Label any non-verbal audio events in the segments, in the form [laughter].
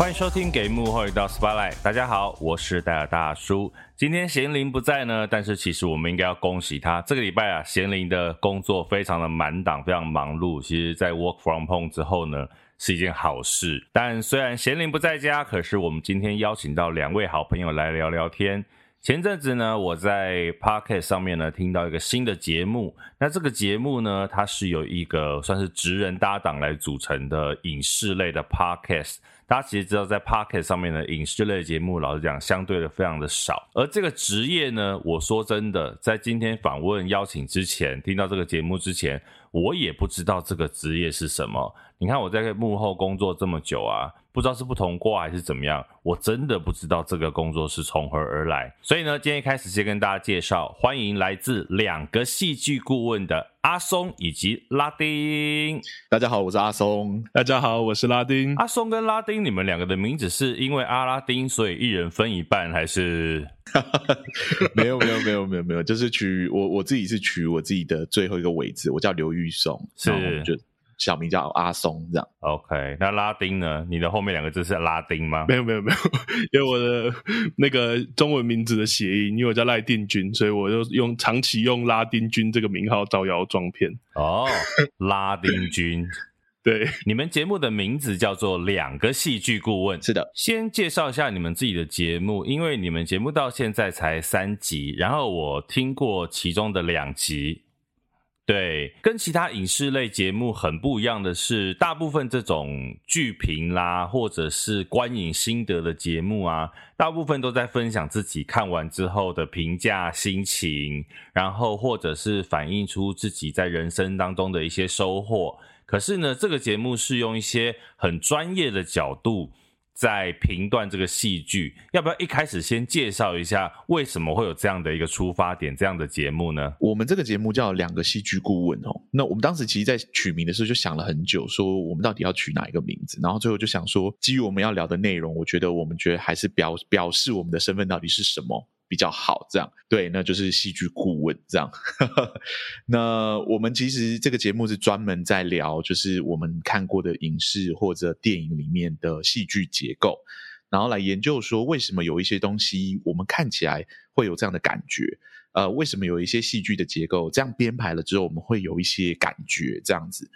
欢迎收听《给幕后一道 Spotlight》。大家好，我是戴尔大叔。今天贤龄不在呢，但是其实我们应该要恭喜他。这个礼拜啊，贤龄的工作非常的满档，非常忙碌。其实，在 Work from Home 之后呢，是一件好事。但虽然贤龄不在家，可是我们今天邀请到两位好朋友来聊聊天。前阵子呢，我在 Podcast 上面呢听到一个新的节目。那这个节目呢，它是由一个算是职人搭档来组成的影视类的 Podcast。大家其实知道，在 Pocket 上面的影视类节目，老实讲，相对的非常的少。而这个职业呢，我说真的，在今天访问邀请之前，听到这个节目之前，我也不知道这个职业是什么。你看我在幕后工作这么久啊。不知道是不同过还是怎么样，我真的不知道这个工作是从何而来。所以呢，今天一开始先跟大家介绍，欢迎来自两个戏剧顾问的阿松以及拉丁。大家好，我是阿松。大家好，我是拉丁。阿松跟拉丁，你们两个的名字是因为阿拉丁，所以一人分一半，还是？[laughs] 没有，没有，没有，没有，没有，就是取我我自己是取我自己的最后一个尾字，我叫刘玉松，是。小名叫阿松，这样。OK，那拉丁呢？你的后面两个字是拉丁吗？没有，没有，没有，因为我的那个中文名字的谐音，因为我叫赖定军，所以我就用长期用拉丁军这个名号招摇撞骗。哦，拉丁军，[laughs] 对，你们节目的名字叫做两个戏剧顾问。是的，先介绍一下你们自己的节目，因为你们节目到现在才三集，然后我听过其中的两集。对，跟其他影视类节目很不一样的是，大部分这种剧评啦，或者是观影心得的节目啊，大部分都在分享自己看完之后的评价心情，然后或者是反映出自己在人生当中的一些收获。可是呢，这个节目是用一些很专业的角度。在评断这个戏剧，要不要一开始先介绍一下为什么会有这样的一个出发点，这样的节目呢？我们这个节目叫两个戏剧顾问哦。那我们当时其实，在取名的时候就想了很久，说我们到底要取哪一个名字，然后最后就想说，基于我们要聊的内容，我觉得我们觉得还是表表示我们的身份到底是什么。比较好，这样对，那就是戏剧顾问这样。[laughs] 那我们其实这个节目是专门在聊，就是我们看过的影视或者电影里面的戏剧结构，然后来研究说为什么有一些东西我们看起来会有这样的感觉，呃，为什么有一些戏剧的结构这样编排了之后我们会有一些感觉这样子。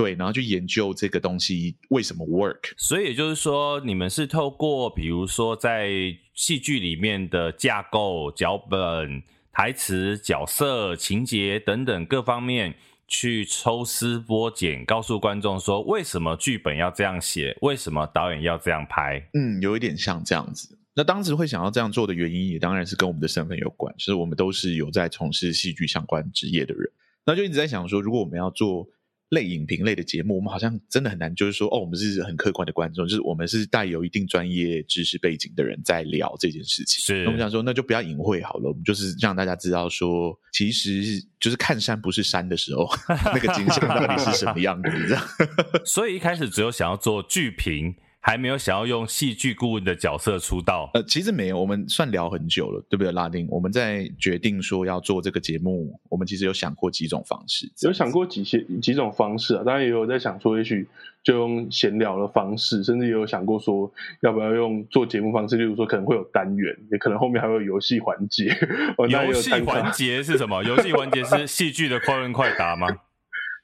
对，然后去研究这个东西为什么 work。所以也就是说，你们是透过比如说在戏剧里面的架构、脚本、台词、角色、情节等等各方面去抽丝剥茧，告诉观众说为什么剧本要这样写，为什么导演要这样拍。嗯，有一点像这样子。那当时会想要这样做的原因，也当然是跟我们的身份有关，就是我们都是有在从事戏剧相关职业的人。那就一直在想说，如果我们要做。类影评类的节目，我们好像真的很难，就是说，哦，我们是很客观的观众，就是我们是带有一定专业知识背景的人在聊这件事情。是，我们想说，那就不要隐晦好了，我们就是让大家知道说，其实就是看山不是山的时候，[laughs] 那个景象到底是什么样的，这样。[laughs] 所以一开始只有想要做剧评。还没有想要用戏剧顾问的角色出道，呃，其实没有，我们算聊很久了，对不对，拉丁？我们在决定说要做这个节目，我们其实有想过几种方式，有想过几些几种方式啊，当然也有在想说，也许就用闲聊的方式，甚至也有想过说，要不要用做节目方式，例如说可能会有单元，也可能后面还会有游戏环节。[laughs] 游戏环节是什么？游戏环节是戏剧的 [laughs] 快问快答吗？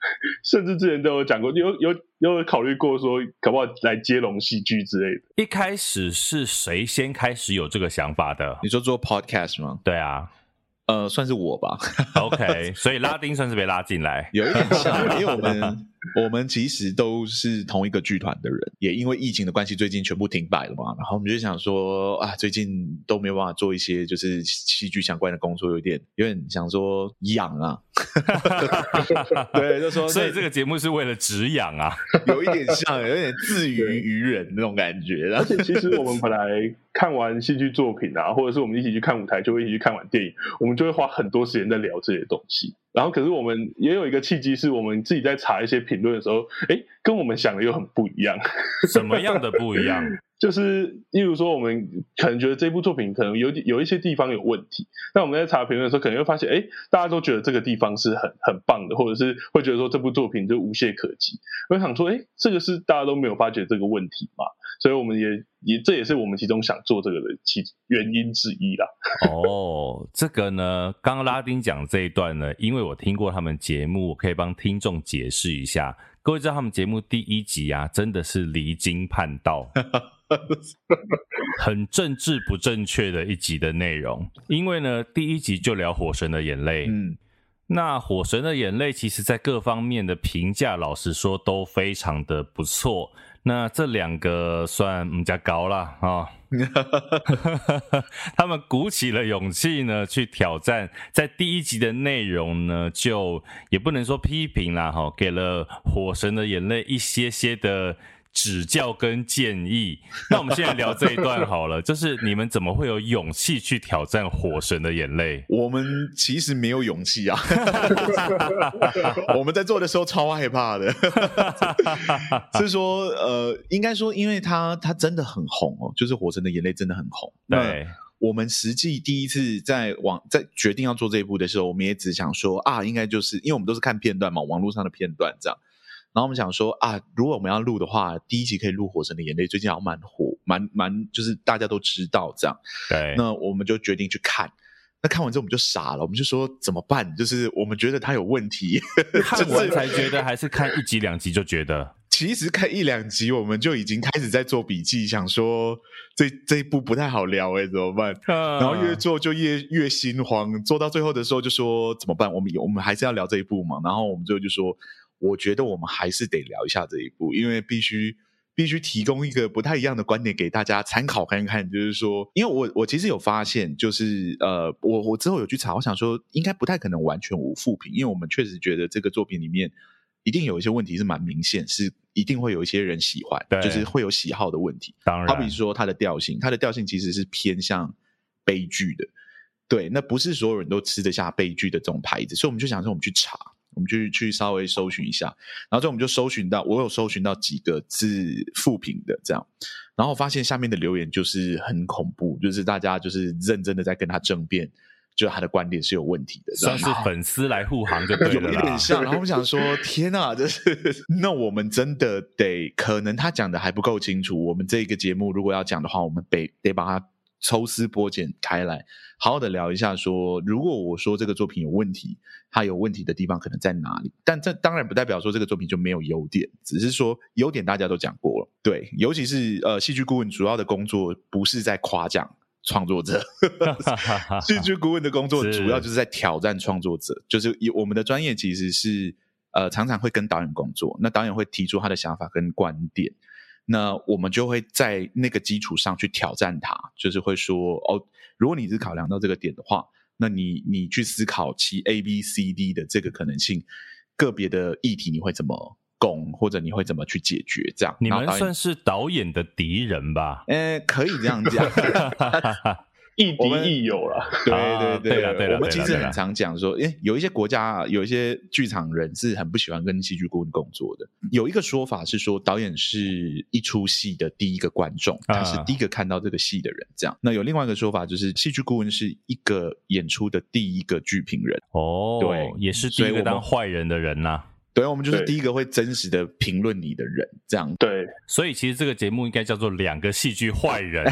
[laughs] 甚至之前都有讲过，有有有考虑过说，可不可以来接龙戏剧之类的。一开始是谁先开始有这个想法的？你说做 podcast 吗？对啊，呃，算是我吧。OK，[laughs] 所以拉丁算是被拉进来，有一点像，因为我们。我们其实都是同一个剧团的人，也因为疫情的关系，最近全部停摆了嘛。然后我们就想说啊，最近都没有办法做一些就是戏剧相关的工作，有点有点想说养啊。[laughs] 对，就说所以这个节目是为了止痒啊，[laughs] 有一点像，有点自娱于人那种感觉。而且其实我们 [laughs] 本来看完戏剧作品啊，或者是我们一起去看舞台，就会一起去看完电影，我们就会花很多时间在聊这些东西。然后，可是我们也有一个契机，是我们自己在查一些评论的时候，哎，跟我们想的又很不一样。[laughs] 什么样的不一样？就是，例如说，我们可能觉得这部作品可能有有一些地方有问题，那我们在查评论的时候，可能会发现，哎，大家都觉得这个地方是很很棒的，或者是会觉得说这部作品就无懈可击。我想说，哎，这个是大家都没有发觉这个问题嘛？所以我们也也这也是我们其中想做这个的其原因之一啦。[laughs] 哦，这个呢，刚刚拉丁讲这一段呢，因为我听过他们节目，我可以帮听众解释一下。各位知道他们节目第一集啊，真的是离经叛道。[laughs] [laughs] 很政治不正确的一集的内容，因为呢，第一集就聊《火神的眼泪》。嗯，那《火神的眼泪》其实在各方面的评价，老实说都非常的不错。那这两个算比较高了啊，[laughs] 他们鼓起了勇气呢，去挑战，在第一集的内容呢，就也不能说批评啦，哈，给了《火神的眼泪》一些些的。指教跟建议，那我们现在聊这一段好了，就是你们怎么会有勇气去挑战火神的眼泪？我们其实没有勇气啊，[laughs] 我们在做的时候超害怕的，[laughs] 是说呃，应该说，因为他他真的很红哦，就是火神的眼泪真的很红。对，我们实际第一次在网在决定要做这一部的时候，我们也只想说啊，应该就是因为我们都是看片段嘛，网络上的片段这样。然后我们想说啊，如果我们要录的话，第一集可以录《火神的眼泪》，最近好像蛮火，蛮蛮就是大家都知道这样。对，那我们就决定去看。那看完之后我们就傻了，我们就说怎么办？就是我们觉得他有问题，[laughs] 看完才觉得，还是看一集两集就觉得？[laughs] 其实看一两集我们就已经开始在做笔记，想说这这一部不太好聊哎，怎么办？然后越做就越越心慌，做到最后的时候就说怎么办？我们我们还是要聊这一部嘛？然后我们最后就说。我觉得我们还是得聊一下这一部，因为必须必须提供一个不太一样的观点给大家参考看看。就是说，因为我我其实有发现，就是呃，我我之后有去查，我想说应该不太可能完全无负评，因为我们确实觉得这个作品里面一定有一些问题是蛮明显，是一定会有一些人喜欢，对就是会有喜好的问题。当然，好比说它的调性，它的调性其实是偏向悲剧的，对，那不是所有人都吃得下悲剧的这种牌子，所以我们就想说，我们去查。我们去去稍微搜寻一下，然后之后我们就搜寻到，我有搜寻到几个字负评的这样，然后发现下面的留言就是很恐怖，就是大家就是认真的在跟他争辩，就他的观点是有问题的，算是 [laughs] 粉丝来护航就对了，有点像。然后我们想说，天啊，这是 [laughs] 那我们真的得，可能他讲的还不够清楚，我们这一个节目如果要讲的话，我们得得把它。抽丝剥茧开来，好好的聊一下说。说如果我说这个作品有问题，它有问题的地方可能在哪里？但这当然不代表说这个作品就没有优点，只是说优点大家都讲过了。对，尤其是呃，戏剧顾问主要的工作不是在夸奖创作者，[laughs] 戏剧顾问的工作主要就是在挑战创作者。就是以我们的专业其实是呃，常常会跟导演工作，那导演会提出他的想法跟观点。那我们就会在那个基础上去挑战它，就是会说哦，如果你是考量到这个点的话，那你你去思考其 A、B、C、D 的这个可能性，个别的议题你会怎么攻，或者你会怎么去解决？这样，你们算是导演的敌人吧？呃，可以这样讲。[laughs] 亦敌亦友了，[laughs] 对对对，了对了，我们其实很常讲说，诶，有一些国家有一些剧场人是很不喜欢跟戏剧顾问工作的。有一个说法是说，导演是一出戏的第一个观众，他是第一个看到这个戏的人。这样，那有另外一个说法就是，戏剧顾问是一个演出的第一个剧评人。哦，对，也是第一个当坏人的人呐。对，我们就是第一个会真实的评论你的人，这样。对，所以其实这个节目应该叫做两个戏剧坏人，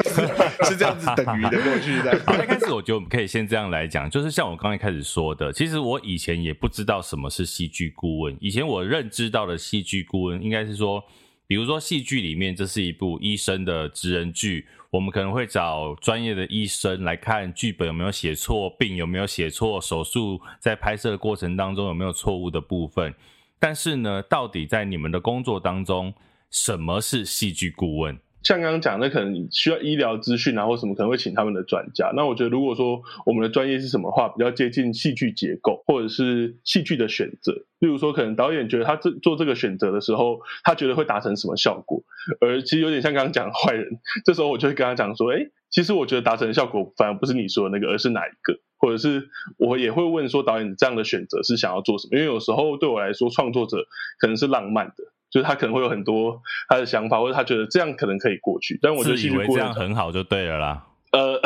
[laughs] 是这样子等于的过去的。[laughs] 好，一开始我觉得我们可以先这样来讲，就是像我刚才开始说的，其实我以前也不知道什么是戏剧顾问，以前我认知到的戏剧顾问应该是说。比如说，戏剧里面这是一部医生的职人剧，我们可能会找专业的医生来看剧本有没有写错，病有没有写错，手术在拍摄的过程当中有没有错误的部分。但是呢，到底在你们的工作当中，什么是戏剧顾问？像刚刚讲的，可能需要医疗资讯啊，或什么可能会请他们的专家。那我觉得，如果说我们的专业是什么话，比较接近戏剧结构，或者是戏剧的选择。例如说，可能导演觉得他这做这个选择的时候，他觉得会达成什么效果，而其实有点像刚刚讲的坏人。这时候我就会跟他讲说：“哎，其实我觉得达成效果反而不是你说的那个，而是哪一个？或者是我也会问说，导演这样的选择是想要做什么？因为有时候对我来说，创作者可能是浪漫的。”就是他可能会有很多他的想法，或者他觉得这样可能可以过去。但我觉得戏剧顾问这样很好就对了啦。呃。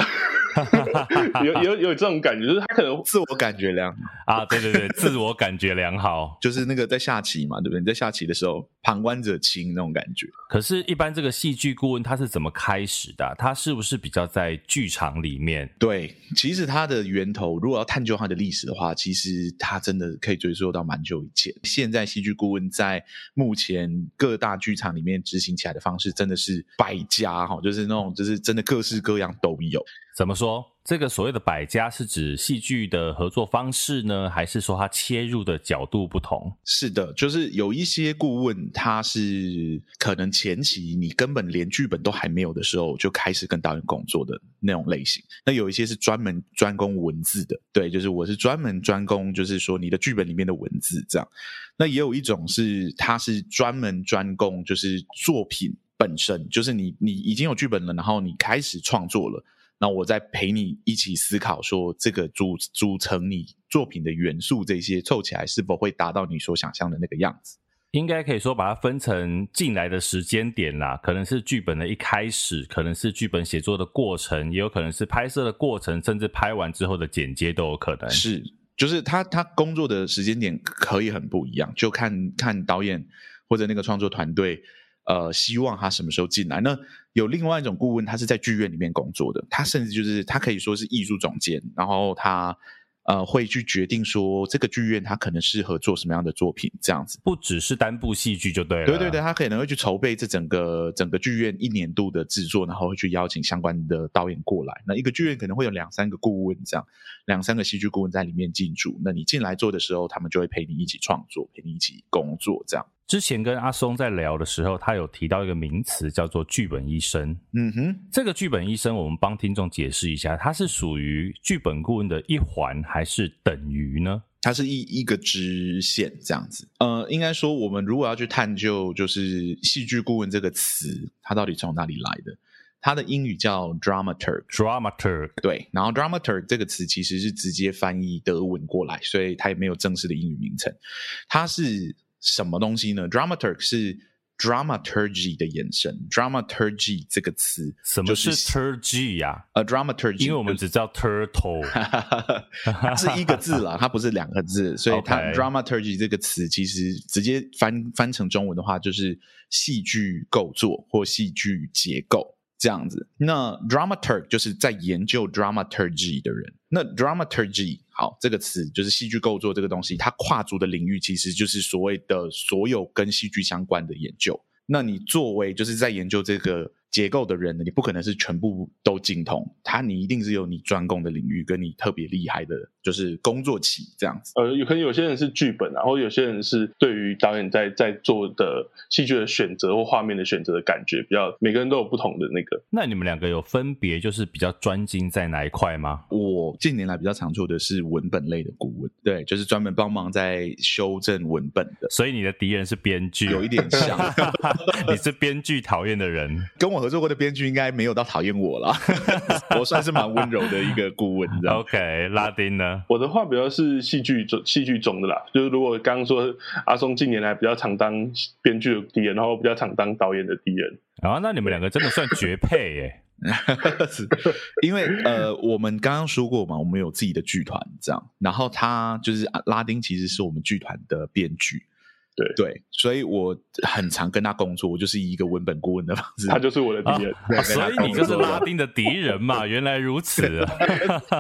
有有有这种感觉，就是他可能自我感觉良好啊，对对对，自我感觉良好，[laughs] 就是那个在下棋嘛，对不对？你在下棋的时候，旁观者清那种感觉。可是，一般这个戏剧顾问他是怎么开始的？他是不是比较在剧场里面？对，其实他的源头，如果要探究他的历史的话，其实他真的可以追溯到蛮久以前。现在戏剧顾问在目前各大剧场里面执行起来的方式，真的是百家哈，就是那种就是真的各式各样都有。怎么说？这个所谓的百家是指戏剧的合作方式呢，还是说它切入的角度不同？是的，就是有一些顾问，他是可能前期你根本连剧本都还没有的时候就开始跟导演工作的那种类型。那有一些是专门专攻文字的，对，就是我是专门专攻，就是说你的剧本里面的文字这样。那也有一种是他是专门专攻，就是作品本身，就是你你已经有剧本了，然后你开始创作了。那我再陪你一起思考，说这个组组成你作品的元素，这些凑起来是否会达到你所想象的那个样子？应该可以说把它分成进来的时间点啦，可能是剧本的一开始，可能是剧本写作的过程，也有可能是拍摄的过程，甚至拍完之后的剪接都有可能。是，就是他他工作的时间点可以很不一样，就看看导演或者那个创作团队。呃，希望他什么时候进来？那有另外一种顾问，他是在剧院里面工作的，他甚至就是他可以说是艺术总监，然后他呃会去决定说这个剧院他可能适合做什么样的作品，这样子。不只是单部戏剧就对了。对对对，他可能会去筹备这整个整个剧院一年度的制作，然后会去邀请相关的导演过来。那一个剧院可能会有两三个顾问这样，两三个戏剧顾问在里面进驻。那你进来做的时候，他们就会陪你一起创作，陪你一起工作这样。之前跟阿松在聊的时候，他有提到一个名词叫做“剧本医生”。嗯哼，这个剧本医生，我们帮听众解释一下，它是属于剧本顾问的一环，还是等于呢？它是一一个支线这样子。呃，应该说，我们如果要去探究，就是戏剧顾问这个词，它到底从哪里来的？它的英语叫 dramaturg。dramaturg 对，然后 dramaturg 这个词其实是直接翻译德文过来，所以它也没有正式的英语名称。它是。什么东西呢？Dramaturg 是 dramaturgy 的延伸。dramaturgy 这个词，什么是 turgy 呀？呃，dramaturgy，因为我们只叫 turtle，是一个字啦，它不是两个字，所以它 dramaturgy 这个词其实直接翻翻成中文的话，就是戏剧构作或戏剧结构。这样子，那 dramaturg 就是在研究 dramaturgy 的人。那 dramaturgy 好，这个词就是戏剧构作这个东西，它跨足的领域其实就是所谓的所有跟戏剧相关的研究。那你作为就是在研究这个。结构的人呢，你不可能是全部都精通，他你一定是有你专攻的领域，跟你特别厉害的，就是工作期这样子。呃，有可能有些人是剧本，然后有些人是对于导演在在做的戏剧的选择或画面的选择的感觉比较，每个人都有不同的那个。那你们两个有分别就是比较专精在哪一块吗？我近年来比较常做的是文本类的顾问，对，就是专门帮忙在修正文本的。所以你的敌人是编剧，有一点像，[laughs] 你是编剧讨厌的人，跟我合作过的编剧应该没有到讨厌我啦，[laughs] 我算是蛮温柔的一个顾问，你知道？OK，拉丁呢？我的话比较是戏剧中戏剧中的啦，就是如果刚刚说阿松近年来比较常当编剧的敌人，然后比较常当导演的敌人，啊，那你们两个真的算绝配耶！[laughs] 因为呃，我们刚刚说过嘛，我们有自己的剧团这样，然后他就是拉丁，其实是我们剧团的编剧。对对，所以我很常跟他工作，我就是以一个文本顾问的方式，[laughs] 他就是我的敌人，啊，所以你就是拉丁的敌人嘛？原来如此啊！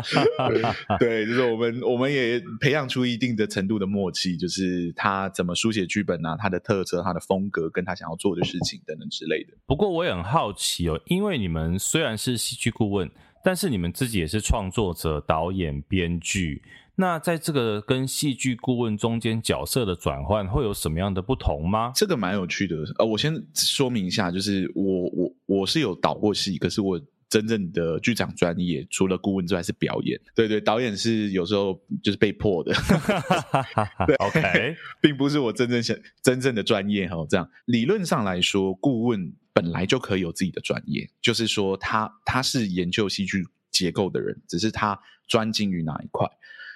[laughs] 对，就是我们我们也培养出一定的程度的默契，就是他怎么书写剧本啊，他的特色、他的风格，跟他想要做的事情等等之类的。不过我也很好奇哦，因为你们虽然是戏剧顾问，但是你们自己也是创作者、导演、编剧。那在这个跟戏剧顾问中间角色的转换会有什么样的不同吗？这个蛮有趣的。呃，我先说明一下，就是我我我是有导过戏，可是我真正的剧场专业除了顾问之外是表演。对对，导演是有时候就是被迫的。[laughs] 对，OK，并不是我真正想真正的专业哈。这样理论上来说，顾问本来就可以有自己的专业，就是说他他是研究戏剧结构的人，只是他专精于哪一块。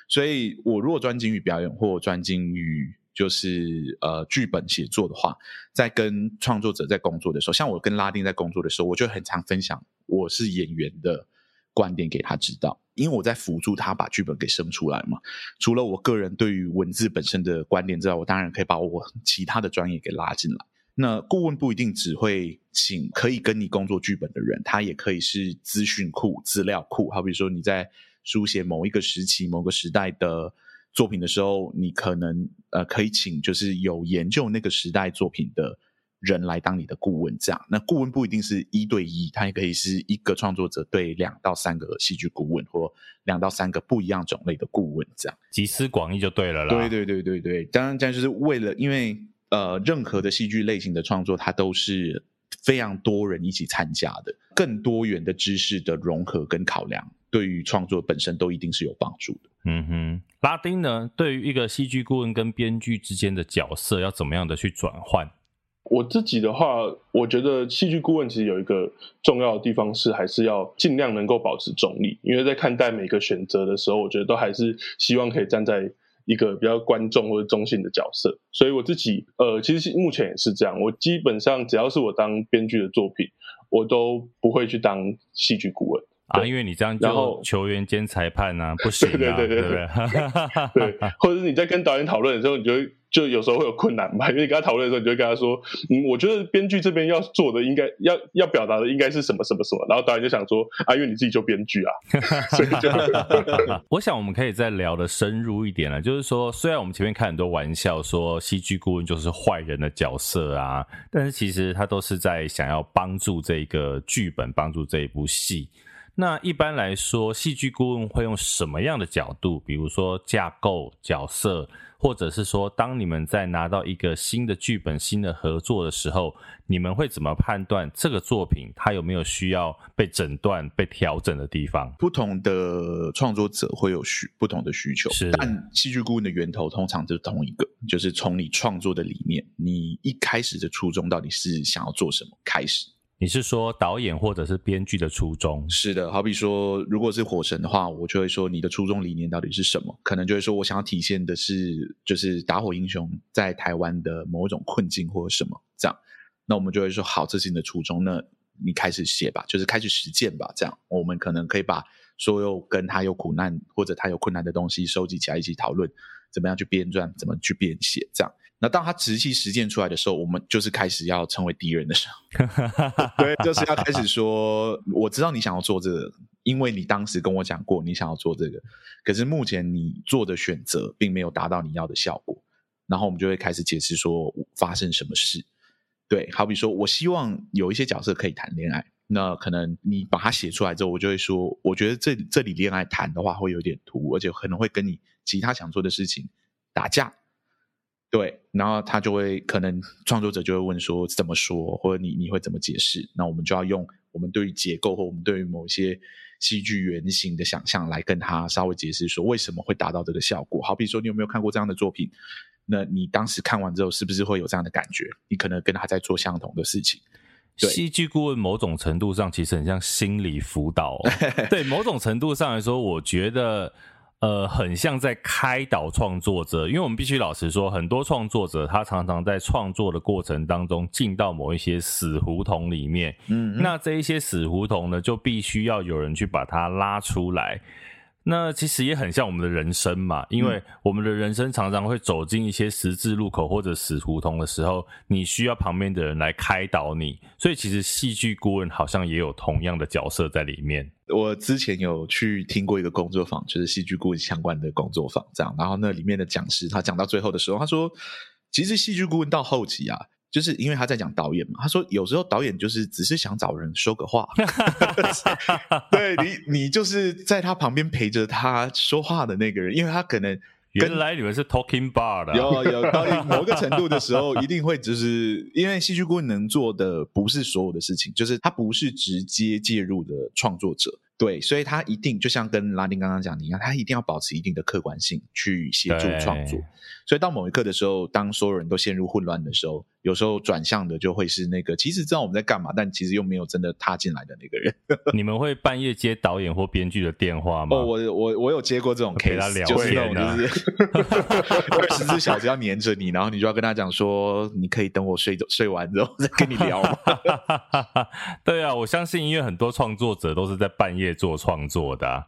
所以，我如果专精于表演或专精于就是呃剧本写作的话，在跟创作者在工作的时候，像我跟拉丁在工作的时候，我就很常分享我是演员的观点给他知道，因为我在辅助他把剧本给生出来嘛。除了我个人对于文字本身的观点之外，我当然可以把我其他的专业给拉进来。那顾问不一定只会请可以跟你工作剧本的人，他也可以是资讯库、资料库。好比说你在书写某一个时期、某个时代的作品的时候，你可能呃可以请就是有研究那个时代作品的人来当你的顾问。这样，那顾问不一定是一对一，他也可以是一个创作者对两到三个戏剧顾问，或两到三个不一样种类的顾问，这样集思广益就对了啦。对对对对对，当然这样就是为了因为。呃，任何的戏剧类型的创作，它都是非常多人一起参加的，更多元的知识的融合跟考量，对于创作本身都一定是有帮助的。嗯哼，拉丁呢，对于一个戏剧顾问跟编剧之间的角色，要怎么样的去转换？我自己的话，我觉得戏剧顾问其实有一个重要的地方是，还是要尽量能够保持中立，因为在看待每个选择的时候，我觉得都还是希望可以站在。一个比较观众或者中性的角色，所以我自己呃，其实目前也是这样。我基本上只要是我当编剧的作品，我都不会去当戏剧顾问啊，因为你这样就球员兼裁判啊，不行啊，对对对对对，[laughs] 对，或者是你在跟导演讨论的时候，你就。就有时候会有困难嘛，因为你跟他讨论的时候，你就会跟他说：“嗯，我觉得编剧这边要做的应该要要表达的应该是什么什么什么。”然后导演就想说：“啊，因为你自己就编剧啊。[laughs] ”所以就，[laughs] 我想我们可以再聊的深入一点了。就是说，虽然我们前面开很多玩笑说戏剧顾问就是坏人的角色啊，但是其实他都是在想要帮助这个剧本，帮助这一部戏。那一般来说，戏剧顾问会用什么样的角度？比如说架构、角色，或者是说，当你们在拿到一个新的剧本、新的合作的时候，你们会怎么判断这个作品它有没有需要被诊断、被调整的地方？不同的创作者会有需不同的需求，是。但戏剧顾问的源头通常就是同一个，就是从你创作的理念，你一开始的初衷到底是想要做什么开始。你是说导演或者是编剧的初衷？是的，好比说，如果是火神的话，我就会说你的初衷理念到底是什么？可能就会说我想要体现的是，就是打火英雄在台湾的某种困境或者什么这样。那我们就会说，好，这是你的初衷，那你开始写吧，就是开始实践吧。这样，我们可能可以把所有跟他有苦难或者他有困难的东西收集起来，一起讨论怎么样去编撰，怎么去编写这样。那当他实际实践出来的时候，我们就是开始要成为敌人的时候，[laughs] 对，就是要开始说，我知道你想要做这个，因为你当时跟我讲过你想要做这个，可是目前你做的选择并没有达到你要的效果，然后我们就会开始解释说发生什么事。对，好比说我希望有一些角色可以谈恋爱，那可能你把它写出来之后，我就会说，我觉得这这里恋爱谈的话会有点突兀，而且可能会跟你其他想做的事情打架。对，然后他就会可能创作者就会问说怎么说，或者你你会怎么解释？那我们就要用我们对于结构或我们对于某些戏剧原型的想象来跟他稍微解释说为什么会达到这个效果。好比说你有没有看过这样的作品？那你当时看完之后是不是会有这样的感觉？你可能跟他在做相同的事情。戏剧顾问某种程度上其实很像心理辅导哦。[laughs] 对，某种程度上来说，我觉得。呃，很像在开导创作者，因为我们必须老实说，很多创作者他常常在创作的过程当中进到某一些死胡同里面，嗯，那这一些死胡同呢，就必须要有人去把它拉出来。那其实也很像我们的人生嘛，因为我们的人生常常会走进一些十字路口或者死胡同的时候，你需要旁边的人来开导你。所以其实戏剧顾问好像也有同样的角色在里面。我之前有去听过一个工作坊，就是戏剧顾问相关的工作坊，这样。然后那里面的讲师他讲到最后的时候，他说，其实戏剧顾问到后期啊。就是因为他在讲导演嘛，他说有时候导演就是只是想找人说个话，[laughs] 对你，你就是在他旁边陪着他说话的那个人，因为他可能原来你们是 talking bar 的，有有 [laughs] 到某个程度的时候，一定会就是因为戏剧顾问能做的不是所有的事情，就是他不是直接介入的创作者。对，所以他一定就像跟拉丁刚刚讲的一样，他一定要保持一定的客观性去协助创作。所以到某一刻的时候，当所有人都陷入混乱的时候，有时候转向的就会是那个其实知道我们在干嘛，但其实又没有真的踏进来的那个人。[laughs] 你们会半夜接导演或编剧的电话吗？哦，我我我有接过这种 case，他聊就是那种就是 [laughs] 二十四小时要黏着你，然后你就要跟他讲说，你可以等我睡睡完之后再跟你聊吗？[laughs] 对啊，我相信因为很多创作者都是在半夜做创作的啊。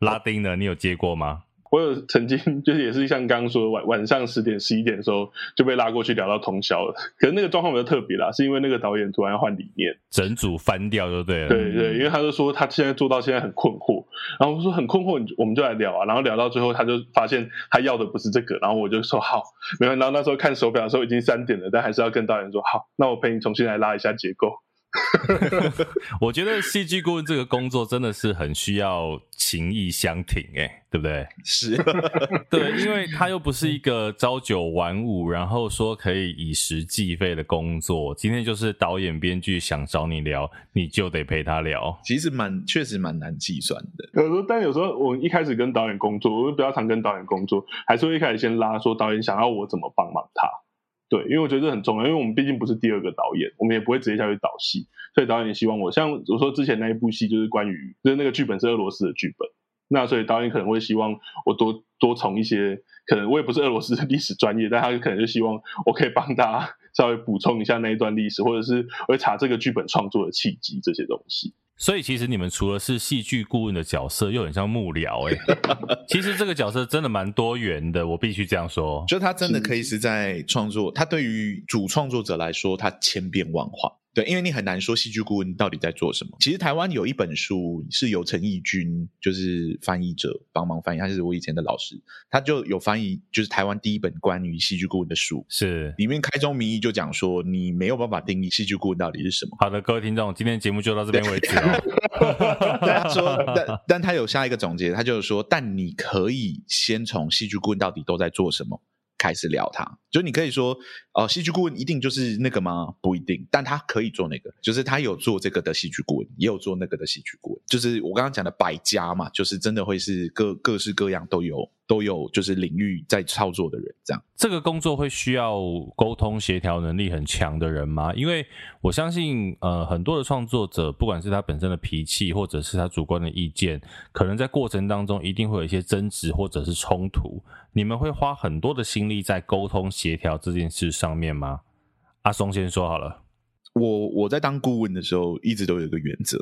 拉丁呢，你有接过吗？我有曾经就是也是像刚刚说的晚晚上十点十一点的时候就被拉过去聊到通宵了，[laughs] 可是那个状况比较特别啦，是因为那个导演突然要换理念，整组翻掉就对了。对对，因为他就说他现在做到现在很困惑，然后我说很困惑，我们就来聊啊，然后聊到最后他就发现他要的不是这个，然后我就说好，没有，然后那时候看手表的时候已经三点了，但还是要跟导演说好，那我陪你重新来拉一下结构。[laughs] 我觉得戏剧顾问这个工作真的是很需要情意相挺，哎，对不对？是，[laughs] 对，因为他又不是一个朝九晚五，然后说可以以时计费的工作。今天就是导演、编剧想找你聊，你就得陪他聊。其实蛮，确实蛮难计算的。有时候，但有时候我一开始跟导演工作，我比较常跟导演工作，还是会一开始先拉说导演想要我怎么帮忙他。对，因为我觉得这很重要，因为我们毕竟不是第二个导演，我们也不会直接下去导戏，所以导演也希望我，像我说之前那一部戏就是关于，就是那个剧本是俄罗斯的剧本，那所以导演可能会希望我多多从一些，可能我也不是俄罗斯的历史专业，但他可能就希望我可以帮他 [laughs] 稍微补充一下那一段历史，或者是会查这个剧本创作的契机这些东西。所以其实你们除了是戏剧顾问的角色，又很像幕僚哎、欸。[laughs] 其实这个角色真的蛮多元的，我必须这样说。就他真的可以是在创作，他对于主创作者来说，他千变万化。对，因为你很难说戏剧顾问到底在做什么。其实台湾有一本书是由陈义军就是翻译者帮忙翻译，他是我以前的老师，他就有翻译，就是台湾第一本关于戏剧顾问的书。是里面开宗明义就讲说，你没有办法定义戏剧顾问到底是什么。好的，各位听众，今天节目就到这边为止了。[laughs] [laughs] 他说，但但他有下一个总结，他就是说，但你可以先从戏剧顾问到底都在做什么。开始聊他，就你可以说，哦，戏剧顾问一定就是那个吗？不一定，但他可以做那个，就是他有做这个的戏剧顾问，也有做那个的戏剧顾问，就是我刚刚讲的百家嘛，就是真的会是各各式各样都有。都有就是领域在操作的人，这样这个工作会需要沟通协调能力很强的人吗？因为我相信，呃，很多的创作者，不管是他本身的脾气，或者是他主观的意见，可能在过程当中一定会有一些争执或者是冲突。你们会花很多的心力在沟通协调这件事上面吗？阿松先说好了，我我在当顾问的时候，一直都有一个原则。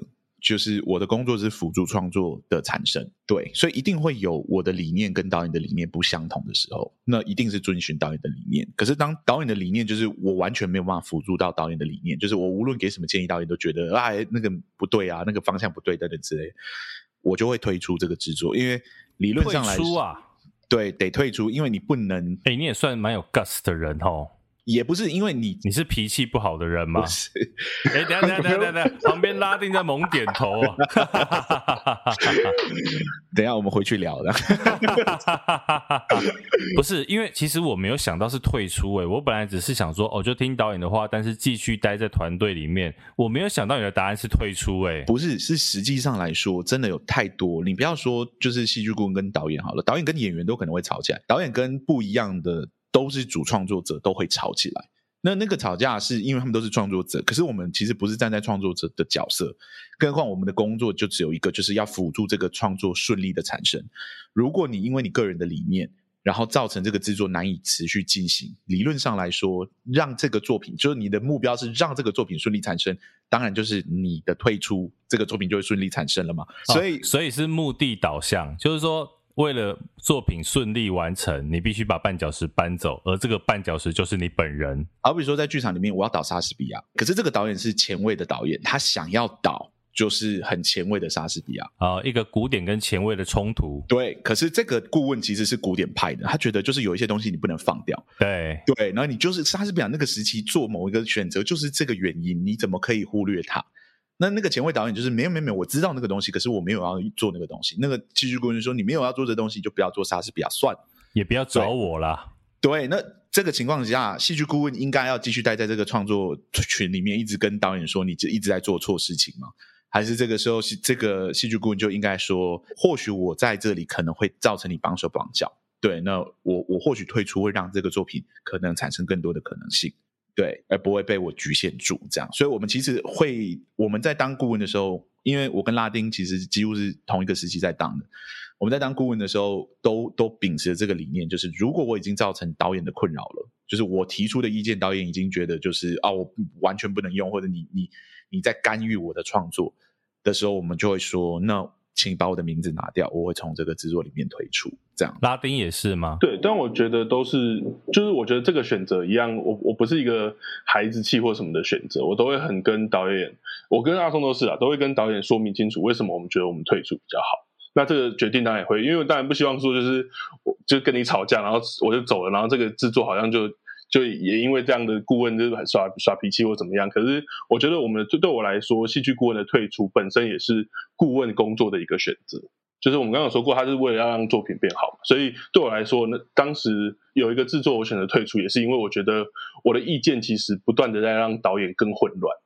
就是我的工作是辅助创作的产生，对，所以一定会有我的理念跟导演的理念不相同的时候，那一定是遵循导演的理念。可是当导演的理念就是我完全没有办法辅助到导演的理念，就是我无论给什么建议，导演都觉得哎那个不对啊，那个方向不对等等之类，我就会退出这个制作，因为理论上来说，啊，对，得退出，因为你不能，哎，你也算蛮有 guts 的人哦。也不是因为你，你是脾气不好的人吗？不是。[laughs] 哎，等下等下等下等下，[laughs] 旁边拉丁在猛点头啊。[laughs] 等一下我们回去聊的。不是，因为其实我没有想到是退出诶，我本来只是想说，哦，就听导演的话，但是继续待在团队里面。我没有想到你的答案是退出诶。不是，是实际上来说，真的有太多。你不要说就是戏剧顾问跟导演好了，导演跟演员都可能会吵起来，导演跟不一样的。都是主创作者都会吵起来，那那个吵架是因为他们都是创作者，可是我们其实不是站在创作者的角色，更何况我们的工作就只有一个，就是要辅助这个创作顺利的产生。如果你因为你个人的理念，然后造成这个制作难以持续进行，理论上来说，让这个作品就是你的目标是让这个作品顺利产生，当然就是你的退出，这个作品就会顺利产生了嘛。所以，所以是目的导向，就是说。为了作品顺利完成，你必须把绊脚石搬走，而这个绊脚石就是你本人。好比说，在剧场里面，我要导莎士比亚，可是这个导演是前卫的导演，他想要导就是很前卫的莎士比亚啊，一个古典跟前卫的冲突。对，可是这个顾问其实是古典派的，他觉得就是有一些东西你不能放掉。对对，然后你就是莎士比亚那个时期做某一个选择，就是这个原因，你怎么可以忽略它？那那个前卫导演就是没有没有没有，我知道那个东西，可是我没有要做那个东西。那个戏剧顾问说：“你没有要做这东西，就不要做莎士比亚算了，也不要找我啦。”对，那这个情况下，戏剧顾问应该要继续待在这个创作群里面，一直跟导演说：“你就一直在做错事情吗。”还是这个时候是这个戏剧顾问就应该说，或许我在这里可能会造成你绑手绑脚，对，那我我或许退出会让这个作品可能产生更多的可能性，对，而不会被我局限住这样。所以，我们其实会我们在当顾问的时候，因为我跟拉丁其实几乎是同一个时期在当的。我们在当顾问的时候，都都秉持这个理念，就是如果我已经造成导演的困扰了，就是我提出的意见，导演已经觉得就是啊，我完全不能用，或者你你你在干预我的创作的时候，我们就会说，那请把我的名字拿掉，我会从这个制作里面退出。这样，拉丁也是吗？对，但我觉得都是，就是我觉得这个选择一样，我我不是一个孩子气或什么的选择，我都会很跟导演，我跟阿松都是啊，都会跟导演说明清楚为什么我们觉得我们退出比较好。那这个决定当然也会，因为我当然不希望说就是我就跟你吵架，然后我就走了，然后这个制作好像就就也因为这样的顾问就是很耍耍脾气或怎么样。可是我觉得我们对对我来说，戏剧顾问的退出本身也是顾问工作的一个选择。就是我们刚刚有说过，他是为了要让作品变好，所以对我来说，那当时有一个制作我选择退出，也是因为我觉得我的意见其实不断的在让导演更混乱。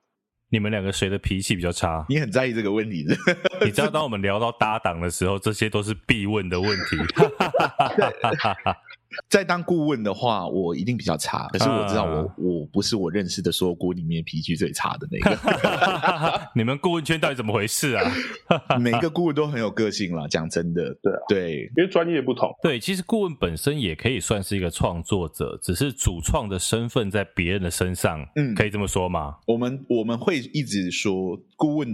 你们两个谁的脾气比较差？你很在意这个问题的。[laughs] 你知道，当我们聊到搭档的时候，这些都是必问的问题。[laughs] 在当顾问的话，我一定比较差。可是我知道我，我、啊、我不是我认识的所有顾问里面脾气最差的那个。[laughs] [laughs] 你们顾问圈到底怎么回事啊？[laughs] 每个顾问都很有个性啦，讲真的。对啊，对，因为专业不同。对，其实顾问本身也可以算是一个创作者，只是主创的身份在别人的身上。嗯，可以这么说吗？我们我们会一直说，顾问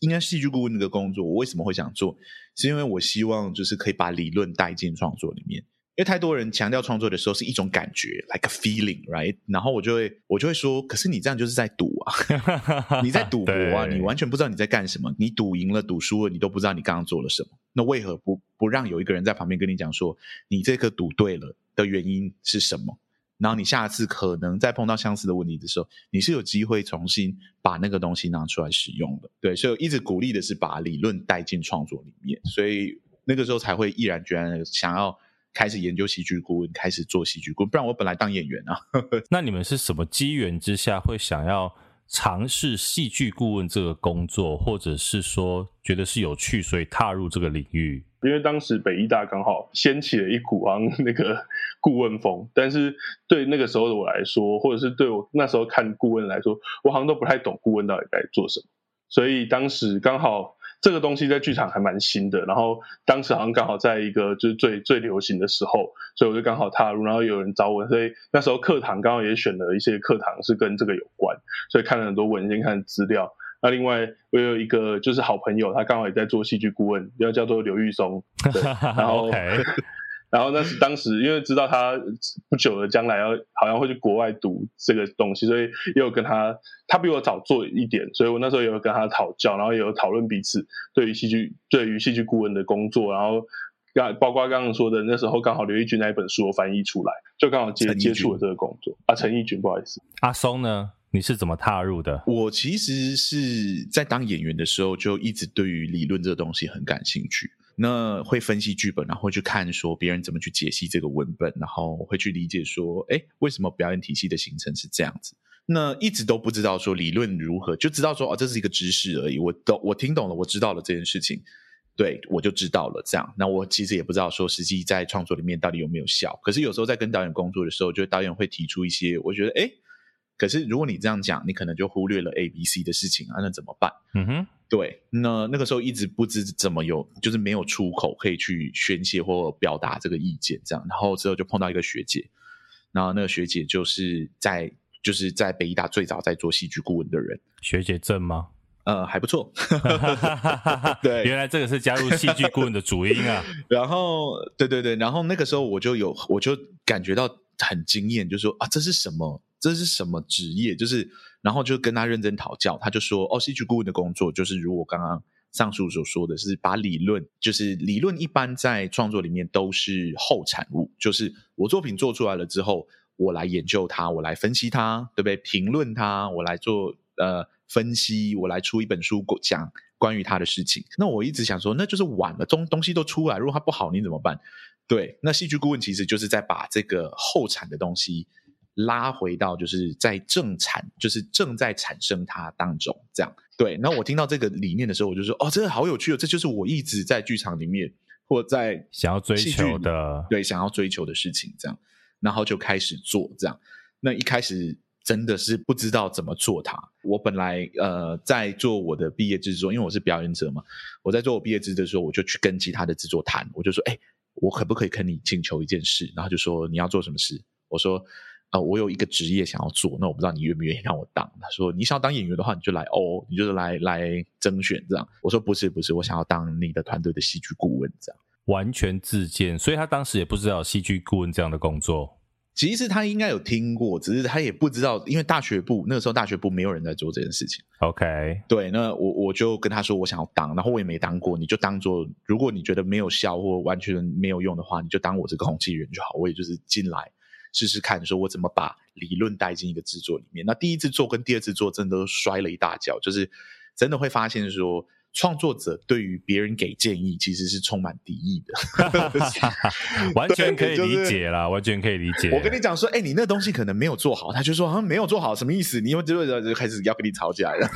应该戏剧顾问这个工作，我为什么会想做？是因为我希望就是可以把理论带进创作里面。太多人强调创作的时候是一种感觉，like a feeling，right？然后我就会我就会说，可是你这样就是在赌啊，[laughs] 你在赌博啊，[laughs] 你完全不知道你在干什么，你赌赢了赌输了，你都不知道你刚刚做了什么。那为何不不让有一个人在旁边跟你讲说，你这个赌对了的原因是什么？然后你下次可能再碰到相似的问题的时候，你是有机会重新把那个东西拿出来使用的。对，所以我一直鼓励的是把理论带进创作里面，所以那个时候才会毅然决然的想要。开始研究戏剧顾问，开始做戏剧顾问，不然我本来当演员啊。[laughs] 那你们是什么机缘之下会想要尝试戏剧顾问这个工作，或者是说觉得是有趣，所以踏入这个领域？因为当时北艺大刚好掀起了一股啊那个 [laughs] 顾问风，但是对那个时候的我来说，或者是对我那时候看顾问来说，我好像都不太懂顾问到底该做什么，所以当时刚好。这个东西在剧场还蛮新的，然后当时好像刚好在一个就是最最流行的时候，所以我就刚好踏入，然后有人找我，所以那时候课堂刚好也选了一些课堂是跟这个有关，所以看了很多文献、看资料。那另外我有一个就是好朋友，他刚好也在做戏剧顾问，要叫做刘玉松，然后。然后那是当时因为知道他不久的将来要好像会去国外读这个东西，所以也有跟他，他比我早做一点，所以我那时候也有跟他讨教，然后也有讨论彼此对于戏剧对于戏剧顾问的工作，然后刚包括刚刚说的那时候刚好刘奕君那一本书我翻译出来，就刚好接接触了这个工作啊，陈奕君不好意思，阿松呢？你是怎么踏入的？我其实是在当演员的时候就一直对于理论这个东西很感兴趣。那会分析剧本，然后去看说别人怎么去解析这个文本，然后会去理解说，哎，为什么表演体系的形成是这样子？那一直都不知道说理论如何，就知道说哦，这是一个知识而已。我懂，我听懂了，我知道了这件事情，对，我就知道了这样。那我其实也不知道说实际在创作里面到底有没有效。可是有时候在跟导演工作的时候，就导演会提出一些，我觉得哎。诶可是，如果你这样讲，你可能就忽略了 A、B、C 的事情啊，那怎么办？嗯哼，对，那那个时候一直不知怎么有，就是没有出口可以去宣泄或表达这个意见，这样。然后之后就碰到一个学姐，然后那个学姐就是在就是在北医大最早在做戏剧顾问的人，学姐正吗？呃，还不错。[laughs] 对，原来这个是加入戏剧顾问的主因啊。[laughs] 然后，对对对，然后那个时候我就有，我就感觉到很惊艳，就说啊，这是什么？这是什么职业？就是，然后就跟他认真讨教，他就说：“哦，戏剧顾问的工作就是如我刚刚上述所说的，是把理论，就是理论一般在创作里面都是后产物，就是我作品做出来了之后，我来研究它，我来分析它，对不对？评论它，我来做呃分析，我来出一本书讲关于它的事情。那我一直想说，那就是晚了，东东西都出来，如果它不好，你怎么办？对，那戏剧顾问其实就是在把这个后产的东西。”拉回到就是在正产，就是正在产生它当中这样。对，然后我听到这个理念的时候，我就说哦，真的好有趣哦，这就是我一直在剧场里面或在想要追求的，对，想要追求的事情这样，然后就开始做这样。那一开始真的是不知道怎么做它。我本来呃在做我的毕业制作，因为我是表演者嘛，我在做我毕业制的时候，我就去跟其他的制作谈，我就说，哎，我可不可以跟你请求一件事？然后就说你要做什么事？我说。啊、呃，我有一个职业想要做，那我不知道你愿不愿意让我当。他说，你想要当演员的话，你就来哦，你就是来来征选这样。我说不是不是，我想要当你的团队的戏剧顾问这样。完全自荐，所以他当时也不知道戏剧顾问这样的工作。其实他应该有听过，只是他也不知道，因为大学部那个时候大学部没有人在做这件事情。OK，对，那我我就跟他说我想要当，然后我也没当过，你就当做如果你觉得没有效或完全没有用的话，你就当我这个空气人就好，我也就是进来。试试看，说我怎么把理论带进一个制作里面。那第一次做跟第二次做，真的都摔了一大跤，就是真的会发现说，创作者对于别人给建议其实是充满敌意的，[laughs] [laughs] 完全可以理解啦，完全可以理解。我跟你讲说，哎，你那东西可能没有做好，他就说好像没有做好，什么意思？你又就就开始要跟你吵起来了。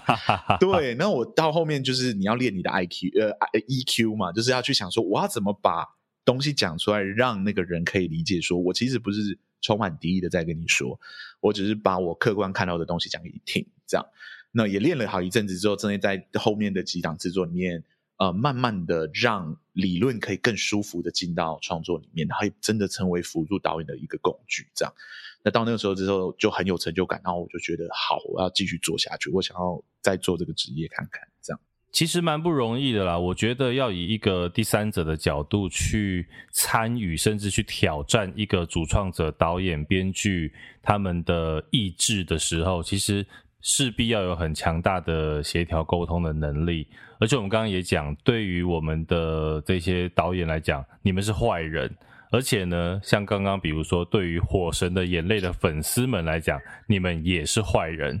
[laughs] 对，那我到后面就是你要练你的 IQ，呃，EQ 嘛，就是要去想说，我要怎么把。东西讲出来，让那个人可以理解说，我其实不是充满敌意的在跟你说，我只是把我客观看到的东西讲给你听，这样。那也练了好一阵子之后，真的在后面的几档制作里面，呃，慢慢的让理论可以更舒服的进到创作里面，然后真的成为辅助导演的一个工具，这样。那到那个时候之后，就很有成就感，然后我就觉得好，我要继续做下去，我想要再做这个职业看看，这样。其实蛮不容易的啦，我觉得要以一个第三者的角度去参与，甚至去挑战一个主创者、导演、编剧他们的意志的时候，其实势必要有很强大的协调沟通的能力。而且我们刚刚也讲，对于我们的这些导演来讲，你们是坏人。而且呢，像刚刚比如说，对于《火神的眼泪》的粉丝们来讲，你们也是坏人。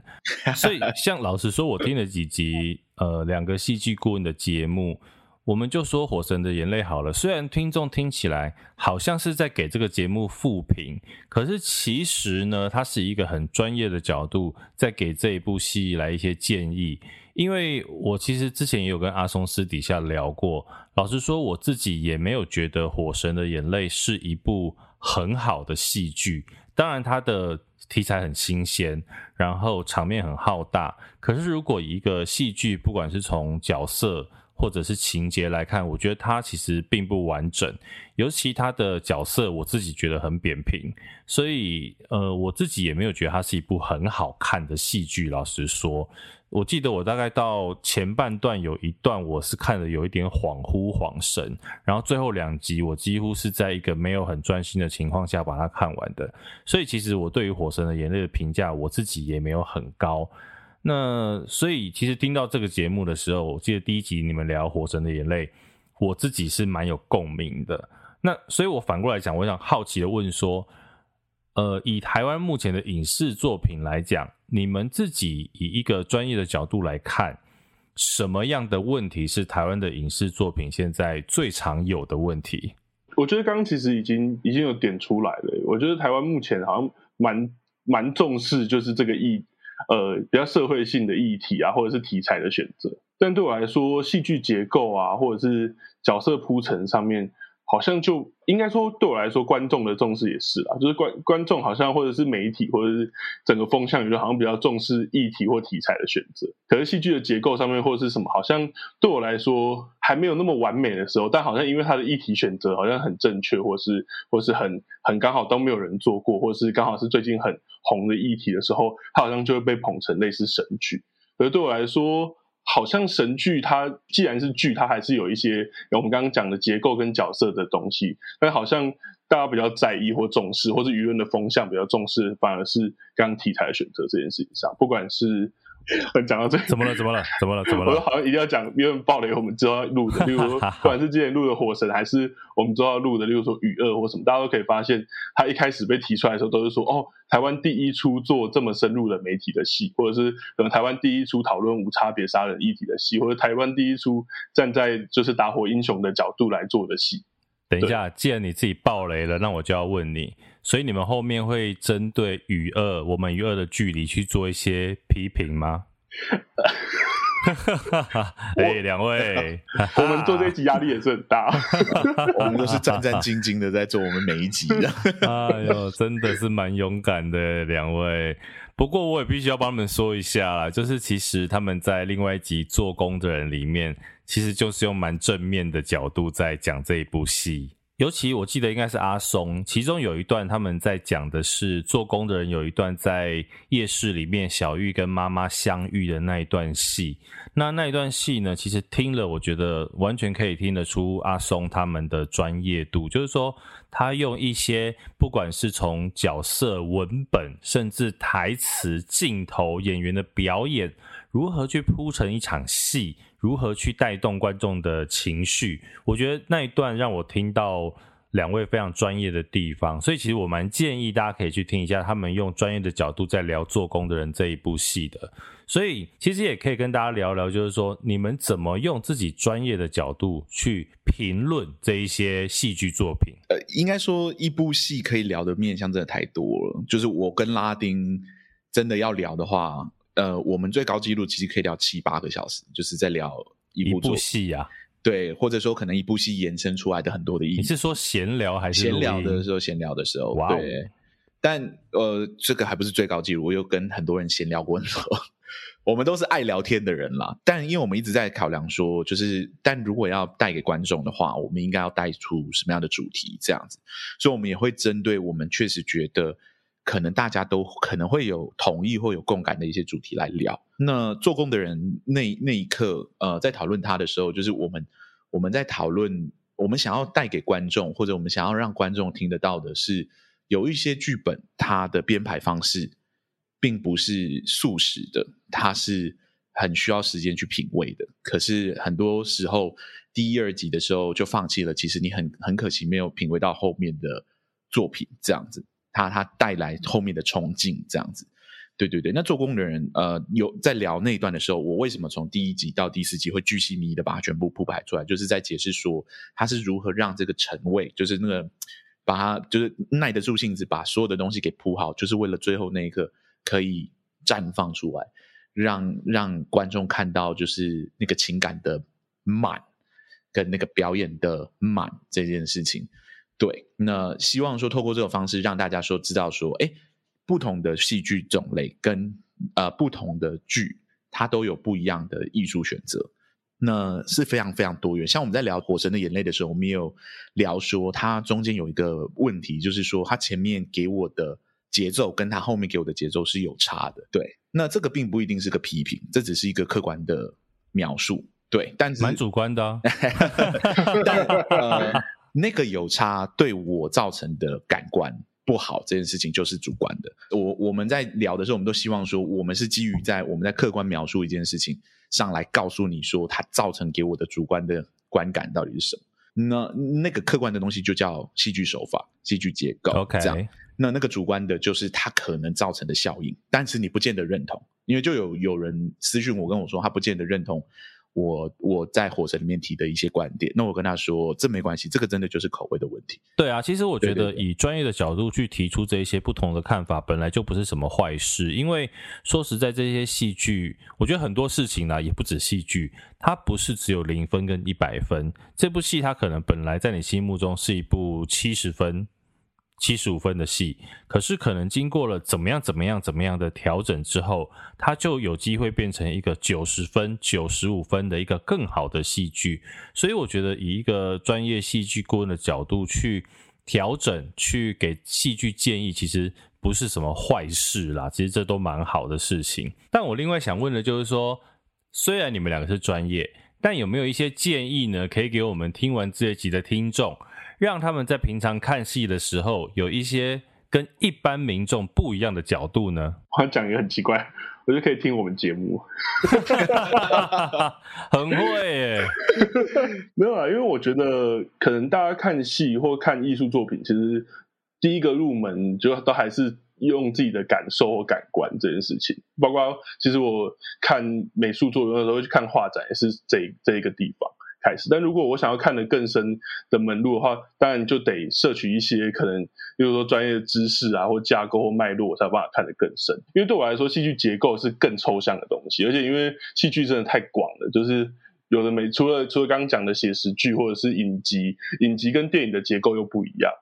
所以，像老实说，我听了几集呃两个戏剧顾问的节目，我们就说《火神的眼泪》好了。虽然听众听起来好像是在给这个节目负评，可是其实呢，它是一个很专业的角度在给这一部戏来一些建议。因为我其实之前也有跟阿松私底下聊过，老实说，我自己也没有觉得《火神的眼泪》是一部很好的戏剧。当然，它的题材很新鲜，然后场面很浩大。可是，如果一个戏剧，不管是从角色或者是情节来看，我觉得它其实并不完整。尤其它的角色，我自己觉得很扁平，所以呃，我自己也没有觉得它是一部很好看的戏剧。老实说。我记得我大概到前半段有一段我是看的有一点恍惚恍神，然后最后两集我几乎是在一个没有很专心的情况下把它看完的，所以其实我对于《火神的眼泪》的评价我自己也没有很高。那所以其实听到这个节目的时候，我记得第一集你们聊《火神的眼泪》，我自己是蛮有共鸣的。那所以我反过来讲，我想好奇的问说。呃，以台湾目前的影视作品来讲，你们自己以一个专业的角度来看，什么样的问题是台湾的影视作品现在最常有的问题？我觉得刚刚其实已经已经有点出来了。我觉得台湾目前好像蛮蛮重视就是这个议呃比较社会性的议题啊，或者是题材的选择。但对我来说，戏剧结构啊，或者是角色铺陈上面。好像就应该说，对我来说，观众的重视也是啦，就是观观众好像或者是媒体或者是整个风向，觉得好像比较重视议题或题材的选择。可是戏剧的结构上面或者是什么，好像对我来说还没有那么完美的时候，但好像因为它的议题选择好像很正确，或是或是很很刚好都没有人做过，或是刚好是最近很红的议题的时候，它好像就会被捧成类似神剧。可是对我来说，好像神剧，它既然是剧，它还是有一些我们刚刚讲的结构跟角色的东西。但好像大家比较在意或重视，或是舆论的风向比较重视，反而是刚刚题材选择这件事情上，不管是。[laughs] 讲到这，怎么了？怎么了？怎么了？怎么了？我说好像一定要讲，因为暴雷我们之后要录的，[laughs] 例如说，不管是之前录的《火神》，还是我们之后要录的，例如说《雨二》或什么，大家都可以发现，他一开始被提出来的时候，都是说，哦，台湾第一出做这么深入的媒体的戏，或者是可能台湾第一出讨论无差别杀人议题的戏，或者台湾第一出站在就是打火英雄的角度来做的戏。等一下，既然你自己爆雷了，那我就要问你，所以你们后面会针对与二，我们与二的距离去做一些批评吗？[laughs] 哎，两位，[laughs] 我们做这一集压力也是很大，[laughs] 我们都是战战兢兢的在做我们每一集的。哎呦，真的是蛮勇敢的两位。不过我也必须要帮他们说一下啦，就是其实他们在另外一集做工的人里面，其实就是用蛮正面的角度在讲这一部戏。尤其我记得应该是阿松，其中有一段他们在讲的是做工的人有一段在夜市里面小玉跟妈妈相遇的那一段戏。那那一段戏呢，其实听了我觉得完全可以听得出阿松他们的专业度，就是说他用一些不管是从角色、文本，甚至台词、镜头、演员的表演，如何去铺成一场戏。如何去带动观众的情绪？我觉得那一段让我听到两位非常专业的地方，所以其实我蛮建议大家可以去听一下他们用专业的角度在聊《做工的人》这一部戏的。所以其实也可以跟大家聊聊，就是说你们怎么用自己专业的角度去评论这一些戏剧作品。呃，应该说一部戏可以聊的面向真的太多了。就是我跟拉丁真的要聊的话。呃，我们最高纪录其实可以聊七八个小时，就是在聊一部，戏呀，对，或者说可能一部戏延伸出来的很多的意思。你是说闲聊还是闲聊的时候？闲聊的时候，哇。但呃，这个还不是最高纪录，我有跟很多人闲聊过很多。我们都是爱聊天的人啦，但因为我们一直在考量说，就是但如果要带给观众的话，我们应该要带出什么样的主题？这样子，所以我们也会针对我们确实觉得。可能大家都可能会有同意或有共感的一些主题来聊。那做工的人那那一刻，呃，在讨论他的时候，就是我们我们在讨论，我们想要带给观众，或者我们想要让观众听得到的是，有一些剧本它的编排方式并不是速食的，它是很需要时间去品味的。可是很多时候第一二集的时候就放弃了，其实你很很可惜没有品味到后面的作品这样子。他他带来后面的冲劲，这样子，对对对。那做工的人，呃，有在聊那一段的时候，我为什么从第一集到第四集会巨细靡遗的把它全部铺排出来，就是在解释说他是如何让这个陈卫，就是那个把他就是耐得住性子，把所有的东西给铺好，就是为了最后那一刻可以绽放出来，让让观众看到就是那个情感的满跟那个表演的满这件事情。对，那希望说透过这种方式让大家说知道说，哎，不同的戏剧种类跟呃不同的剧，它都有不一样的艺术选择，那是非常非常多元。像我们在聊《火神的眼泪》的时候，我们也有聊说，它中间有一个问题，就是说它前面给我的节奏跟它后面给我的节奏是有差的。对，那这个并不一定是个批评，这只是一个客观的描述。对，但是蛮主观的啊。[laughs] 但呃。那个有差对我造成的感官不好这件事情就是主观的。我我们在聊的时候，我们都希望说，我们是基于在我们在客观描述一件事情上来告诉你说，它造成给我的主观的观感到底是什么。那那个客观的东西就叫戏剧手法、戏剧结构。OK，这样。那那个主观的就是它可能造成的效应，但是你不见得认同，因为就有有人私讯我跟我说，他不见得认同。我我在火神里面提的一些观点，那我跟他说，这没关系，这个真的就是口味的问题。对啊，其实我觉得以专业的角度去提出这一些不同的看法，本来就不是什么坏事。因为说实在，这些戏剧，我觉得很多事情呢，也不止戏剧，它不是只有零分跟一百分。这部戏它可能本来在你心目中是一部七十分。七十五分的戏，可是可能经过了怎么样、怎么样、怎么样的调整之后，它就有机会变成一个九十分、九十五分的一个更好的戏剧。所以我觉得，以一个专业戏剧顾问的角度去调整、去给戏剧建议，其实不是什么坏事啦。其实这都蛮好的事情。但我另外想问的就是说，虽然你们两个是专业，但有没有一些建议呢？可以给我们听完这一集的听众？让他们在平常看戏的时候有一些跟一般民众不一样的角度呢？我讲也很奇怪，我就可以听我们节目，[laughs] 很会耶。[laughs] 没有啊，因为我觉得可能大家看戏或看艺术作品，其实第一个入门就都还是用自己的感受或感官这件事情。包括其实我看美术作品的时候去看画展，也是这这一个地方。开始。但如果我想要看的更深的门路的话，当然就得摄取一些可能，比如说专业知识啊，或架构或脉络，我才有办法看得更深。因为对我来说，戏剧结构是更抽象的东西，而且因为戏剧真的太广了，就是有的没除了除了刚刚讲的写实剧或者是影集，影集跟电影的结构又不一样。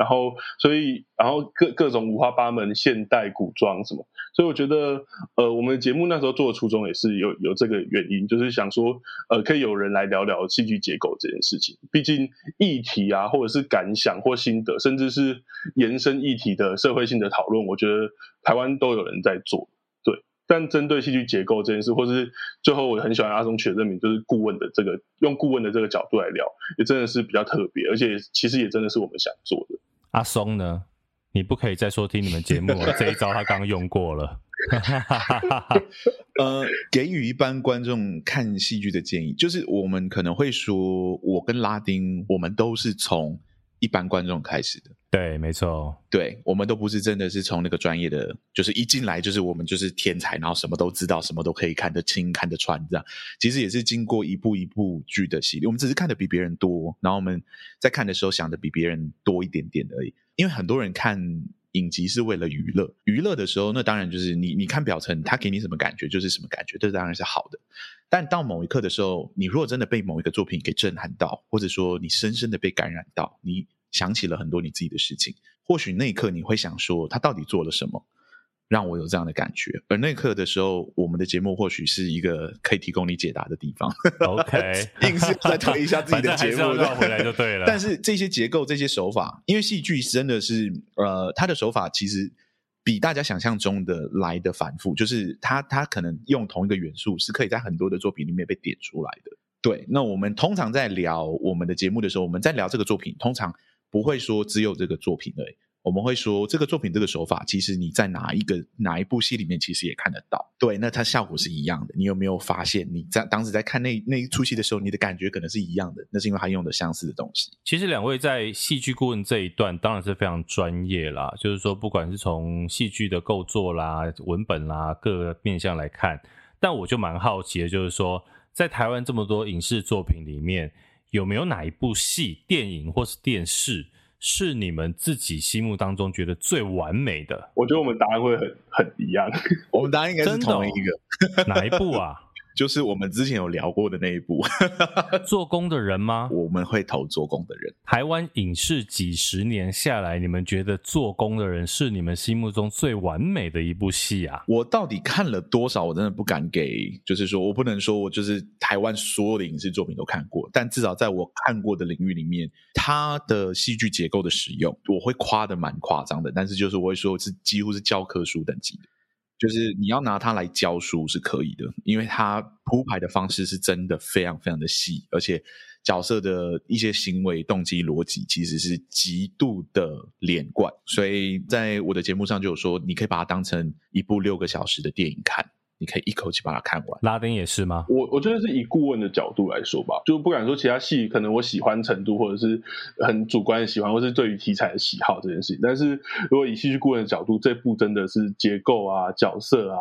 然后，所以，然后各各种五花八门，现代、古装什么，所以我觉得，呃，我们节目那时候做的初衷也是有有这个原因，就是想说，呃，可以有人来聊聊戏剧结构这件事情。毕竟议题啊，或者是感想或心得，甚至是延伸议题的社会性的讨论，我觉得台湾都有人在做。对，但针对戏剧结构这件事，或是最后我很喜欢阿松取的这名，就是顾问的这个用顾问的这个角度来聊，也真的是比较特别，而且其实也真的是我们想做的。阿松呢？你不可以再说听你们节目了，[laughs] 这一招他刚用过了。呃，给予一般观众看戏剧的建议，就是我们可能会说，我跟拉丁，我们都是从。一般观众开始的，对，没错，对，我们都不是真的是从那个专业的，就是一进来就是我们就是天才，然后什么都知道，什么都可以看得清、看得穿，这样。其实也是经过一部一部剧的洗礼，我们只是看得比别人多，然后我们在看的时候想的比别人多一点点而已。因为很多人看影集是为了娱乐，娱乐的时候，那当然就是你你看表层，他给你什么感觉就是什么感觉，这当然是好的。但到某一刻的时候，你如果真的被某一个作品给震撼到，或者说你深深的被感染到，你想起了很多你自己的事情，或许那一刻你会想说，他到底做了什么，让我有这样的感觉？而那刻的时候，我们的节目或许是一个可以提供你解答的地方。OK，[laughs] 硬是再推一下自己的节目，绕回来就对了。但是这些结构、这些手法，因为戏剧真的是，呃，它的手法其实。比大家想象中的来的繁复，就是它它可能用同一个元素，是可以在很多的作品里面被点出来的。对，那我们通常在聊我们的节目的时候，我们在聊这个作品，通常不会说只有这个作品而已。我们会说，这个作品这个手法，其实你在哪一个哪一部戏里面，其实也看得到。对，那它效果是一样的。你有没有发现，你在当时在看那那一出戏的时候，你的感觉可能是一样的？那是因为它用的相似的东西。其实两位在戏剧顾问这一段当然是非常专业啦，就是说不管是从戏剧的构作啦、文本啦各个面向来看，但我就蛮好奇的，就是说在台湾这么多影视作品里面，有没有哪一部戏、电影或是电视？是你们自己心目当中觉得最完美的？我觉得我们答案会很很一样，我们答案应该是同一个，哦、[laughs] 哪一部啊？就是我们之前有聊过的那一部 [laughs] 做工的人吗？我们会投做工的人。台湾影视几十年下来，你们觉得做工的人是你们心目中最完美的一部戏啊？我到底看了多少？我真的不敢给，就是说我不能说我就是台湾所有的影视作品都看过，但至少在我看过的领域里面，它的戏剧结构的使用，我会夸得蛮夸张的。但是就是我会说是几乎是教科书等级的。就是你要拿它来教书是可以的，因为它铺排的方式是真的非常非常的细，而且角色的一些行为、动机、逻辑其实是极度的连贯。所以在我的节目上就有说，你可以把它当成一部六个小时的电影看。你可以一口气把它看完。拉丁也是吗？我我觉得是以顾问的角度来说吧，就不敢说其他戏可能我喜欢程度或者是很主观的喜欢，或是对于题材的喜好这件事情。但是如果以戏剧顾问的角度，这部真的是结构啊、角色啊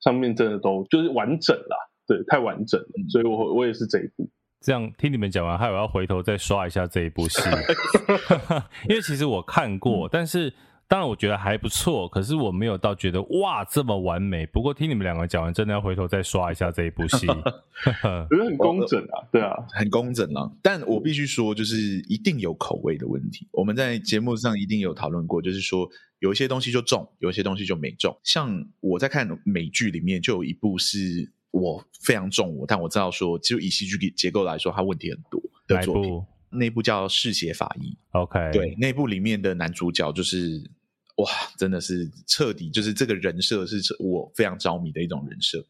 上面真的都就是完整啦，对，太完整了。所以我我也是这一部。这样听你们讲完，还有要回头再刷一下这一部戏，[laughs] 因为其实我看过，嗯、但是。当然，我觉得还不错，可是我没有到觉得哇这么完美。不过听你们两个讲完，真的要回头再刷一下这一部戏，[laughs] 觉得 [laughs] 很工整啊，对啊，很工整啊。但我必须说，就是一定有口味的问题。我们在节目上一定有讨论过，就是说有一些东西就中，有一些东西就没中。像我在看美剧里面，就有一部是我非常中我，但我知道说，就以戏剧结构来说，它问题很多的作品。那部叫《嗜血法医》，OK，对，那部里面的男主角就是哇，真的是彻底，就是这个人设是我非常着迷的一种人设，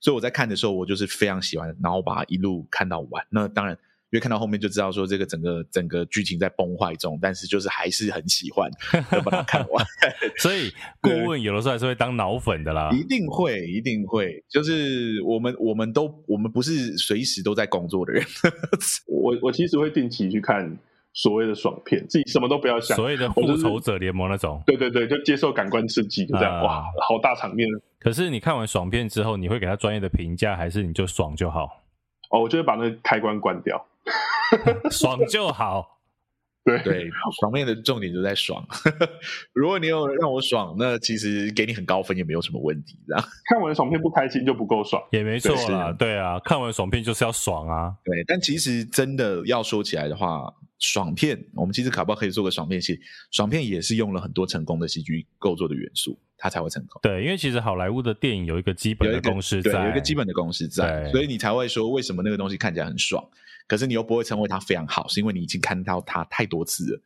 所以我在看的时候，我就是非常喜欢，然后把它一路看到完。那当然。因为看到后面就知道说这个整个整个剧情在崩坏中，但是就是还是很喜欢，[laughs] 要把它看完。[laughs] 所以 [laughs] 顾问有的时候还是会当脑粉的啦，一定会，一定会。就是我们我们都我们不是随时都在工作的人。我我其实会定期去看所谓的爽片，自己什么都不要想，所谓的复仇者联盟那种。对对对，就接受感官刺激，就这样、呃、哇，好大场面。可是你看完爽片之后，你会给他专业的评价，还是你就爽就好？哦，我就会把那个开关关掉。[laughs] 爽就好。对对，爽片的重点就在爽。[laughs] 如果你有让我爽，那其实给你很高分也没有什么问题。这样看完爽片不开心就不够爽，也没错啦。对啊，看完爽片就是要爽啊。对，但其实真的要说起来的话，爽片我们其实卡包可以做个爽片戏，爽片也是用了很多成功的戏剧构作的元素，它才会成功。对，因为其实好莱坞的电影有一个基本的公式在，对，有一个基本的公式在，所以你才会说为什么那个东西看起来很爽。可是你又不会成为他非常好，是因为你已经看到他太多次了，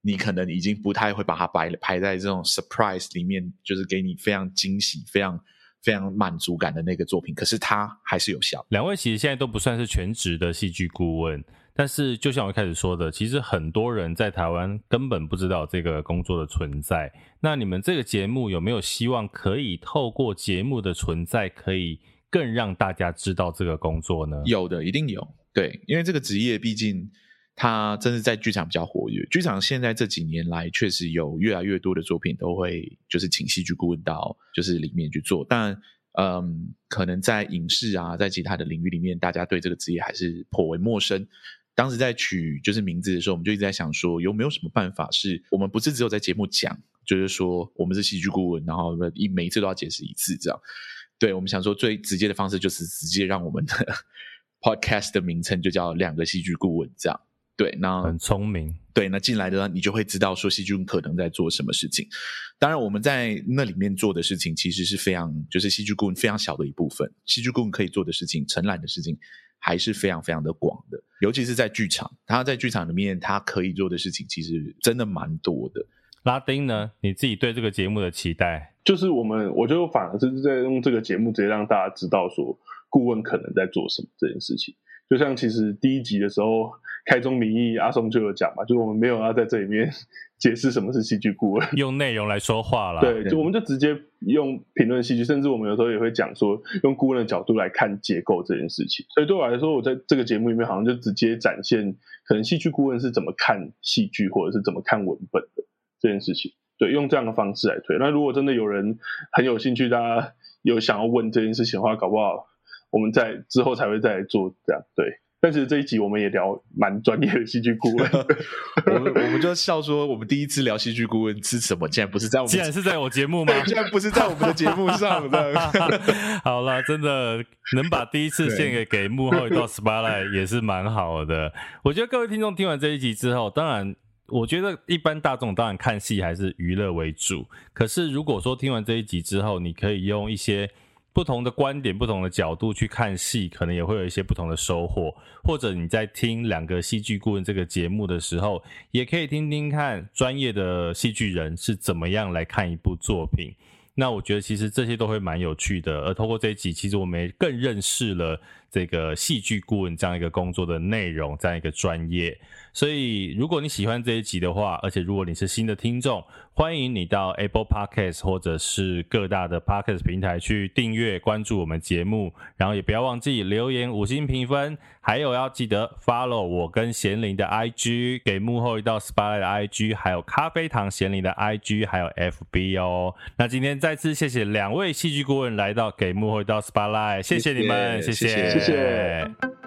你可能已经不太会把它摆排在这种 surprise 里面，就是给你非常惊喜、非常非常满足感的那个作品。可是它还是有效。两位其实现在都不算是全职的戏剧顾问，但是就像我一开始说的，其实很多人在台湾根本不知道这个工作的存在。那你们这个节目有没有希望可以透过节目的存在，可以更让大家知道这个工作呢？有的，一定有。对，因为这个职业毕竟它真是在剧场比较活跃。剧场现在这几年来确实有越来越多的作品都会就是请戏剧顾问到就是里面去做，但嗯，可能在影视啊，在其他的领域里面，大家对这个职业还是颇为陌生。当时在取就是名字的时候，我们就一直在想说，有没有什么办法是我们不是只有在节目讲，就是说我们是戏剧顾问，然后一每一次都要解释一次这样。对，我们想说最直接的方式就是直接让我们的。Podcast 的名称就叫两个戏剧顾问，这样对，那很聪明，对，那进来的你就会知道说戏剧顾问可能在做什么事情。当然，我们在那里面做的事情其实是非常，就是戏剧顾问非常小的一部分。戏剧顾问可以做的事情，承揽的事情还是非常非常的广的，尤其是在剧场，他在剧场里面他可以做的事情其实真的蛮多的。拉丁呢？你自己对这个节目的期待？就是我们，我就反而是在用这个节目直接让大家知道说。顾问可能在做什么这件事情，就像其实第一集的时候，开宗明义，阿松就有讲嘛，就我们没有要在这里面解释什么是戏剧顾问，用内容来说话啦。对，就我们就直接用评论戏剧，甚至我们有时候也会讲说，用顾问的角度来看结构这件事情。所以对我来说，我在这个节目里面好像就直接展现，可能戏剧顾问是怎么看戏剧，或者是怎么看文本的这件事情。对，用这样的方式来推。那如果真的有人很有兴趣，大家有想要问这件事情的话，搞不好。我们在之后才会再来做这样对，但是这一集我们也聊蛮专业的戏剧顾问，[laughs] 我们我们就笑说，我们第一次聊戏剧顾问是什么？竟然不是在我们，竟然是在我节目吗？[laughs] 竟然不是在我们的节目上的。[laughs] 好了，真的能把第一次献给给幕后一道 spotlight 也是蛮好的。我觉得各位听众听完这一集之后，当然，我觉得一般大众当然看戏还是娱乐为主，可是如果说听完这一集之后，你可以用一些。不同的观点、不同的角度去看戏，可能也会有一些不同的收获。或者你在听两个戏剧顾问这个节目的时候，也可以听听看专业的戏剧人是怎么样来看一部作品。那我觉得其实这些都会蛮有趣的。而透过这一集，其实我们也更认识了这个戏剧顾问这样一个工作的内容，这样一个专业。所以，如果你喜欢这一集的话，而且如果你是新的听众，欢迎你到 Apple Podcast 或者是各大的 Podcast 平台去订阅关注我们节目，然后也不要忘记留言五星评分，还有要记得 follow 我跟贤玲的 IG，给幕后一道 Spotlight 的 IG，还有咖啡糖贤玲的 IG，还有 FB 哦。那今天再次谢谢两位戏剧顾问来到给幕后一道 Spotlight，谢谢你们，谢谢，谢谢。谢谢。